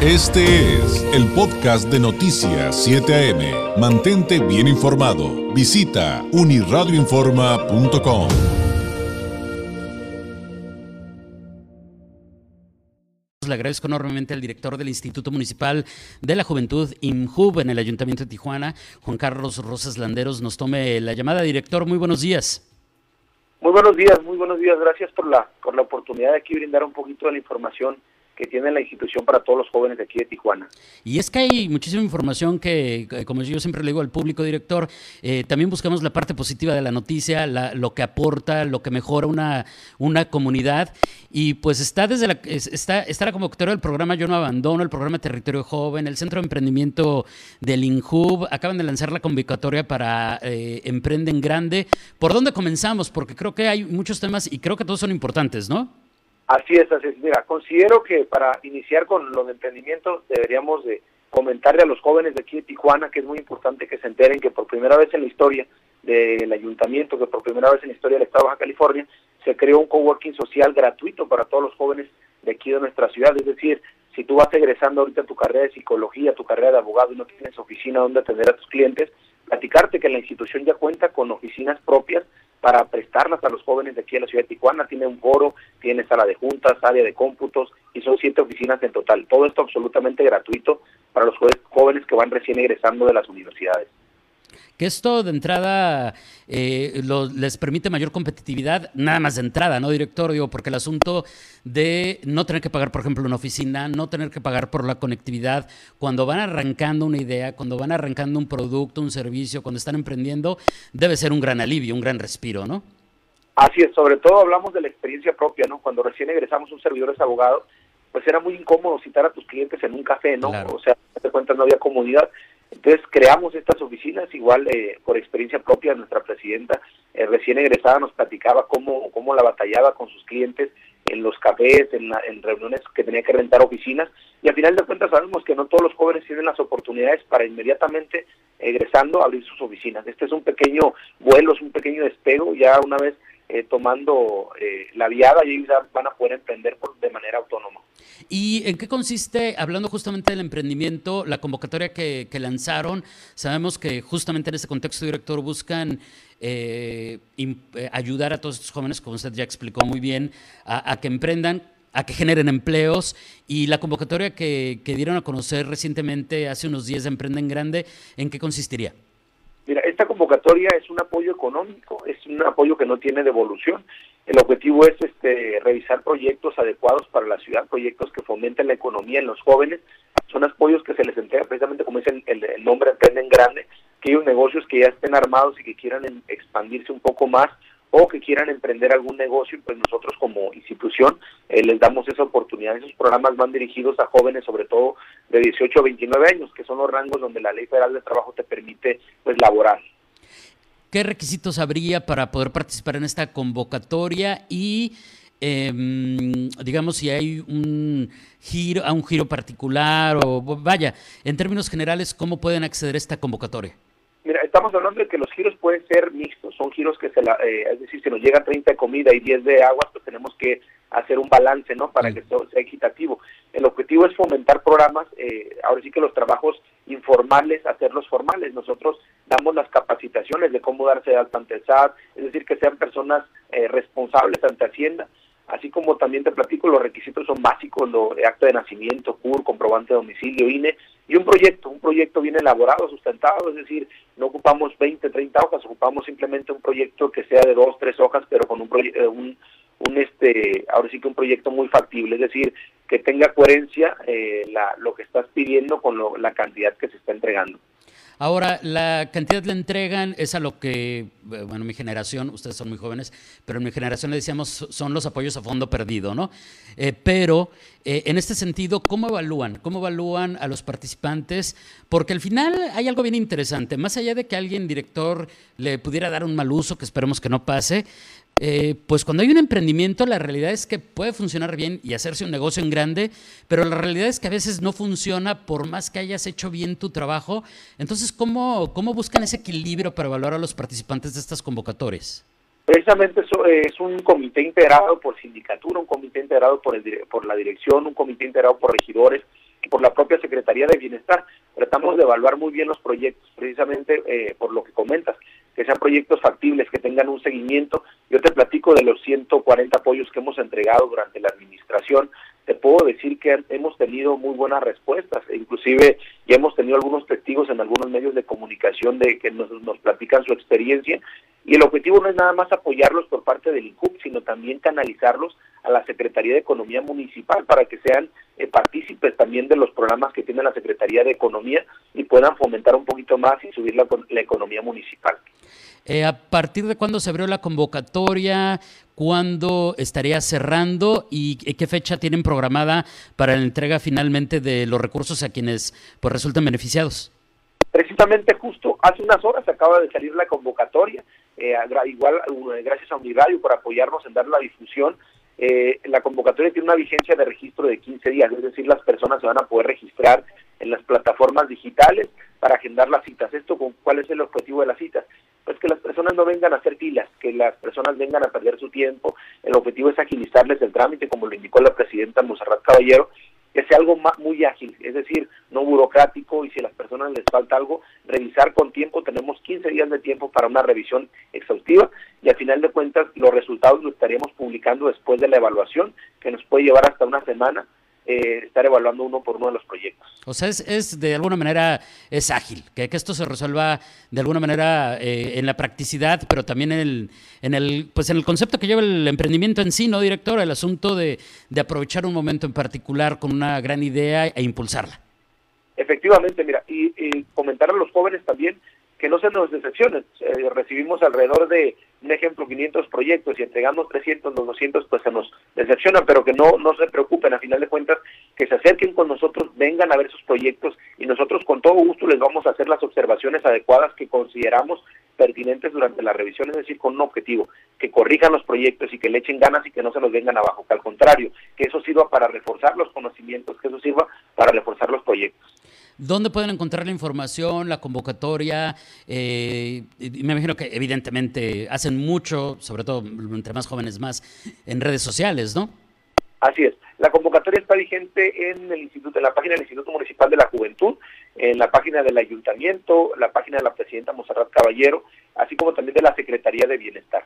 Este es el podcast de Noticias 7 AM. Mantente bien informado. Visita uniradioinforma.com. Le agradezco enormemente al director del Instituto Municipal de la Juventud, IMJUB, en el Ayuntamiento de Tijuana, Juan Carlos Rosas Landeros, nos tome la llamada. Director, muy buenos días. Muy buenos días, muy buenos días. Gracias por la, por la oportunidad de aquí brindar un poquito de la información que tiene la institución para todos los jóvenes de aquí de Tijuana. Y es que hay muchísima información que, como yo siempre le digo al público director, eh, también buscamos la parte positiva de la noticia, lo que aporta, lo que mejora una, una comunidad. Y pues está desde la, está, está la convocatoria del programa Yo No Abandono, el programa Territorio Joven, el Centro de Emprendimiento del INJUB, acaban de lanzar la convocatoria para eh, Emprenden Grande. ¿Por dónde comenzamos? Porque creo que hay muchos temas y creo que todos son importantes, ¿no? Así es, así es. Mira, considero que para iniciar con los emprendimientos deberíamos de comentarle a los jóvenes de aquí de Tijuana que es muy importante que se enteren que por primera vez en la historia del ayuntamiento, que por primera vez en la historia del Estado de Baja California, se creó un coworking social gratuito para todos los jóvenes de aquí de nuestra ciudad. Es decir, si tú vas egresando ahorita tu carrera de psicología, tu carrera de abogado y no tienes oficina donde atender a tus clientes, platicarte que la institución ya cuenta con oficinas propias para prestarlas a los jóvenes de aquí en la ciudad de Tijuana. Tiene un foro, tiene sala de juntas, área de cómputos y son siete oficinas en total. Todo esto absolutamente gratuito para los jóvenes que van recién egresando de las universidades que esto de entrada eh, les permite mayor competitividad, nada más de entrada, ¿no, director? Digo, porque el asunto de no tener que pagar, por ejemplo, una oficina, no tener que pagar por la conectividad, cuando van arrancando una idea, cuando van arrancando un producto, un servicio, cuando están emprendiendo, debe ser un gran alivio, un gran respiro, ¿no? Así es, sobre todo hablamos de la experiencia propia, ¿no? Cuando recién egresamos un servidor es abogado, pues era muy incómodo citar a tus clientes en un café, ¿no? O sea, te cuentas, no había comunidad. Entonces creamos estas oficinas, igual eh, por experiencia propia, nuestra presidenta eh, recién egresada nos platicaba cómo, cómo la batallaba con sus clientes en los cafés, en, en reuniones que tenía que rentar oficinas, y al final de cuentas sabemos que no todos los jóvenes tienen las oportunidades para inmediatamente egresando abrir sus oficinas. Este es un pequeño vuelo, es un pequeño despego, ya una vez eh, tomando eh, la viada y ya van a poder emprender de manera autónoma. ¿Y en qué consiste, hablando justamente del emprendimiento, la convocatoria que, lanzaron? Sabemos que justamente en este contexto, director, buscan eh, ayudar a todos estos jóvenes, como usted ya explicó muy bien, a, que emprendan a que generen empleos y la convocatoria que, que dieron a conocer recientemente hace unos días de Emprenden Grande, ¿en qué consistiría? Esta convocatoria es un apoyo económico, es un apoyo que no tiene devolución. El objetivo es este, revisar proyectos adecuados para la ciudad, proyectos que fomenten la economía en los jóvenes. Son apoyos que se les entrega precisamente como dice el, el nombre, Emprenden Grande, aquellos negocios que ya estén armados y que quieran expandirse un poco más o que quieran emprender algún negocio, pues nosotros como institución eh, les damos esa oportunidad. Esos programas van dirigidos a jóvenes, sobre todo de 18 a 29 años, que son los rangos donde la Ley Federal de Trabajo te permite pues laborar. ¿Qué requisitos habría para poder participar en esta convocatoria y em, digamos si hay un giro a un giro particular o vaya, en términos generales, cómo pueden acceder a esta convocatoria? Estamos hablando de que los giros pueden ser mixtos, son giros que se la, eh, es decir, si nos llegan 30 de comida y 10 de agua, pues tenemos que hacer un balance, ¿no? Para que todo sea equitativo. El objetivo es fomentar programas, eh, ahora sí que los trabajos informales, hacerlos formales. Nosotros damos las capacitaciones de cómo darse de alta ante el SAT, es decir, que sean personas eh, responsables ante Hacienda así como también te platico, los requisitos son básicos, lo, acto de nacimiento, CUR, comprobante de domicilio, INE, y un proyecto, un proyecto bien elaborado, sustentado, es decir, no ocupamos 20, 30 hojas, ocupamos simplemente un proyecto que sea de dos, tres hojas, pero con un, eh, un, un este, ahora sí que un proyecto muy factible, es decir, que tenga coherencia eh, la, lo que estás pidiendo con lo, la cantidad que se está entregando. Ahora, la cantidad le entregan es a lo que, bueno, mi generación, ustedes son muy jóvenes, pero en mi generación le decíamos son los apoyos a fondo perdido, ¿no? Eh, pero eh, en este sentido, ¿cómo evalúan? ¿Cómo evalúan a los participantes? Porque al final hay algo bien interesante, más allá de que alguien, director, le pudiera dar un mal uso, que esperemos que no pase, eh, pues cuando hay un emprendimiento, la realidad es que puede funcionar bien y hacerse un negocio en grande, pero la realidad es que a veces no funciona por más que hayas hecho bien tu trabajo. Entonces, ¿cómo, cómo buscan ese equilibrio para evaluar a los participantes de estas convocatorias? Precisamente eso es un comité integrado por sindicatura, un comité integrado por, el, por la dirección, un comité integrado por regidores, por la propia Secretaría de Bienestar. Tratamos de evaluar muy bien los proyectos, precisamente eh, por lo que comentas, que sean proyectos factibles, que tengan un seguimiento. Yo te platico de los 140 apoyos que hemos entregado durante la administración. Te puedo decir que hemos tenido muy buenas respuestas, e inclusive ya hemos tenido algunos testigos en algunos medios de comunicación de que nos, nos platican su experiencia y el objetivo no es nada más apoyarlos por parte del INCUP, sino también canalizarlos a la Secretaría de Economía Municipal para que sean eh, partícipes también de los programas que tiene la Secretaría de Economía y puedan fomentar un poquito más y subir la, la economía municipal. Eh, ¿A partir de cuándo se abrió la convocatoria? ¿Cuándo estaría cerrando? ¿Y qué fecha tienen programada para la entrega finalmente de los recursos a quienes pues, resulten beneficiados? Precisamente justo hace unas horas acaba de salir la convocatoria eh, igual eh, gracias a Uniradio por apoyarnos en dar la difusión. Eh, la convocatoria tiene una vigencia de registro de 15 días, es decir, las personas se van a poder registrar en las plataformas digitales para agendar las citas. ¿Esto con cuál es el objetivo de las citas? Pues que las personas no vengan a hacer filas, que las personas vengan a perder su tiempo. El objetivo es agilizarles el trámite, como lo indicó la presidenta Monserrat Caballero, que sea algo muy ágil, es decir, no burocrático y si a las personas les falta algo, revisar con tiempo, tenemos 15 días de tiempo para una revisión exhaustiva y al final de cuentas los resultados los estaríamos publicando después de la evaluación, que nos puede llevar hasta una semana eh, estar evaluando uno por uno de los proyectos. O sea, es, es de alguna manera, es ágil, que, que esto se resuelva de alguna manera eh, en la practicidad, pero también en el, en el, pues en el concepto que lleva el emprendimiento en sí, ¿no, director? El asunto de, de aprovechar un momento en particular con una gran idea e impulsarla. Efectivamente, mira, y, y comentar a los jóvenes también que no se nos decepcionen. Eh, recibimos alrededor de, un ejemplo, 500 proyectos y entregamos 300, los 200, pues se nos decepcionan, pero que no, no se preocupen, a final de cuentas, que se acerquen con nosotros, vengan a ver sus proyectos y nosotros con todo gusto les vamos a hacer las observaciones adecuadas que consideramos pertinentes durante la revisión, es decir, con un objetivo, que corrijan los proyectos y que le echen ganas y que no se los vengan abajo, que al contrario, que eso sirva para reforzar los conocimientos, que eso sirva para reforzar los proyectos. ¿Dónde pueden encontrar la información, la convocatoria? Eh, me imagino que evidentemente hacen mucho, sobre todo entre más jóvenes más, en redes sociales, ¿no? Así es. La convocatoria está vigente en el instituto, en la página del Instituto Municipal de la Juventud, en la página del Ayuntamiento, la página de la Presidenta Monserrat Caballero, así como también de la Secretaría de Bienestar.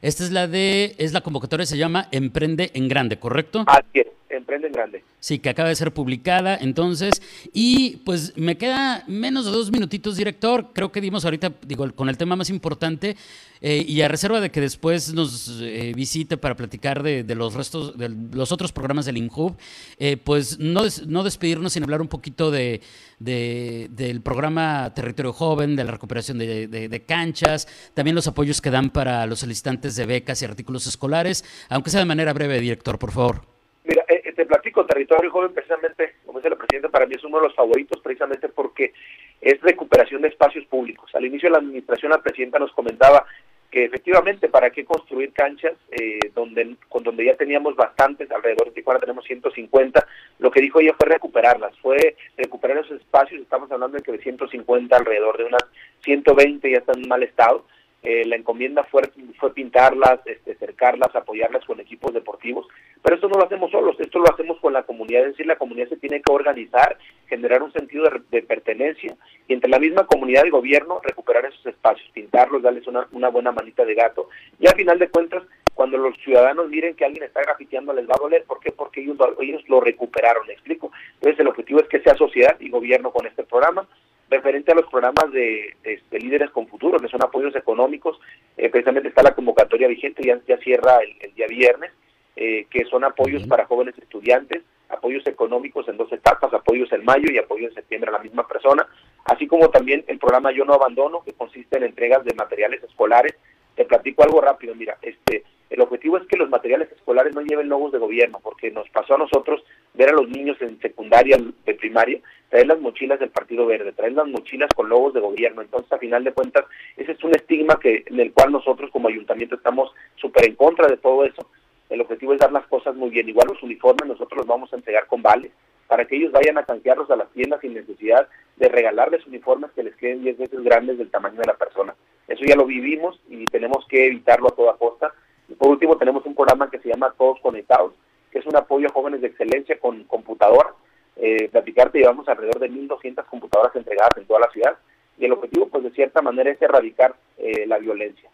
Esta es la de, es la convocatoria, se llama Emprende en Grande, ¿correcto? Así es, Emprende en Grande. Sí, que acaba de ser publicada, entonces, y pues me queda menos de dos minutitos, director, creo que dimos ahorita, digo, con el tema más importante, eh, y a reserva de que después nos eh, visite para platicar de, los restos, de los otros programas del INHUB, eh, pues no, no despedirnos sin hablar un poquito de, del programa Territorio Joven, de la recuperación de, canchas, también los apoyos que dan para los solicitantes de becas y artículos escolares, aunque sea de manera breve, director, por favor. Mira, te platico, Territorio Joven, precisamente, como dice la presidenta, para mí es uno de los favoritos, precisamente porque es recuperación de espacios públicos. Al inicio de la administración, la presidenta nos comentaba que efectivamente para qué construir canchas eh, donde con donde ya teníamos bastantes alrededor de Tijuana tenemos 150 lo que dijo ella fue recuperarlas fue recuperar esos espacios estamos hablando de que de 150 alrededor de unas 120 ya están en mal estado eh, la encomienda fue, fue pintarlas, este, cercarlas, apoyarlas con equipos deportivos, pero esto no lo hacemos solos, esto lo hacemos con la comunidad, es decir, la comunidad se tiene que organizar, generar un sentido de, pertenencia y entre la misma comunidad y gobierno recuperar esos espacios, pintarlos, darles una, buena manita de gato y al final de cuentas cuando los ciudadanos miren que alguien está grafiteando les va a doler, ¿por qué? Porque ellos, ellos lo recuperaron, ¿me explico? Entonces el objetivo es que sea sociedad y gobierno con este programa, referente a los programas de, líderes con futuro, que son apoyos económicos, eh, precisamente está la convocatoria vigente, ya, ya cierra el, día viernes, eh, que son apoyos para jóvenes estudiantes, apoyos económicos en dos etapas, apoyos en mayo y apoyo en septiembre a la misma persona, así como también el programa Yo no abandono, que consiste en entregas de materiales escolares. Te platico algo rápido, mira, este el objetivo es que los materiales escolares no lleven logos de gobierno, porque nos pasó a nosotros ver a los niños en secundaria, de primaria, traer las mochilas del Partido Verde, traer las mochilas con logos de gobierno. Entonces, a final de cuentas, ese es un estigma que en el cual nosotros como ayuntamiento estamos súper en contra de todo eso. El objetivo es dar las cosas muy bien. Igual los uniformes nosotros los vamos a entregar con vales para que ellos vayan a canjearlos a las tiendas sin necesidad de regalarles uniformes que les queden 10 veces grandes del tamaño de la persona. Eso ya lo vivimos y tenemos que evitarlo a toda costa y por último tenemos un programa que se llama Todos Conectados, que es un apoyo a jóvenes de excelencia con computadoras. Eh, platicarte, llevamos alrededor de 1.200 computadoras entregadas en toda la ciudad y el objetivo, pues de cierta manera, es erradicar eh, la violencia.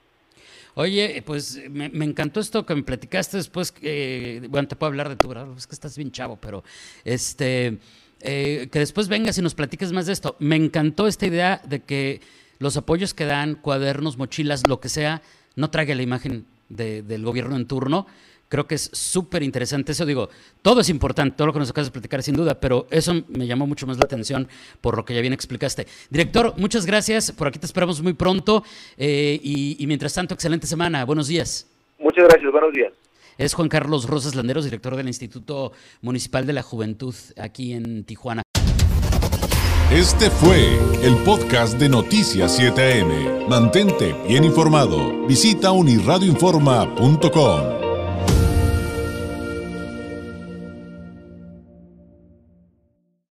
Oye, pues me, encantó esto que me platicaste después. que, bueno, te puedo hablar de tu grado, es que estás bien chavo, pero este, eh, que después vengas y nos platiques más de esto. Me encantó esta idea de que los apoyos que dan, cuadernos, mochilas, lo que sea, no traiga la imagen del gobierno en turno, Creo que es súper interesante eso. Digo, todo es importante, todo lo que nos acabas de platicar sin duda, pero eso me llamó mucho más la atención por lo que ya bien explicaste. Director, muchas gracias. Por aquí te esperamos muy pronto. Eh, y, mientras tanto, excelente semana. Buenos días. Muchas gracias. Buenos días. Es Juan Carlos Rosas Landeros, director del Instituto Municipal de la Juventud aquí en Tijuana. Este fue el podcast de Noticias 7am. Mantente bien informado. Visita unirradioinforma.com.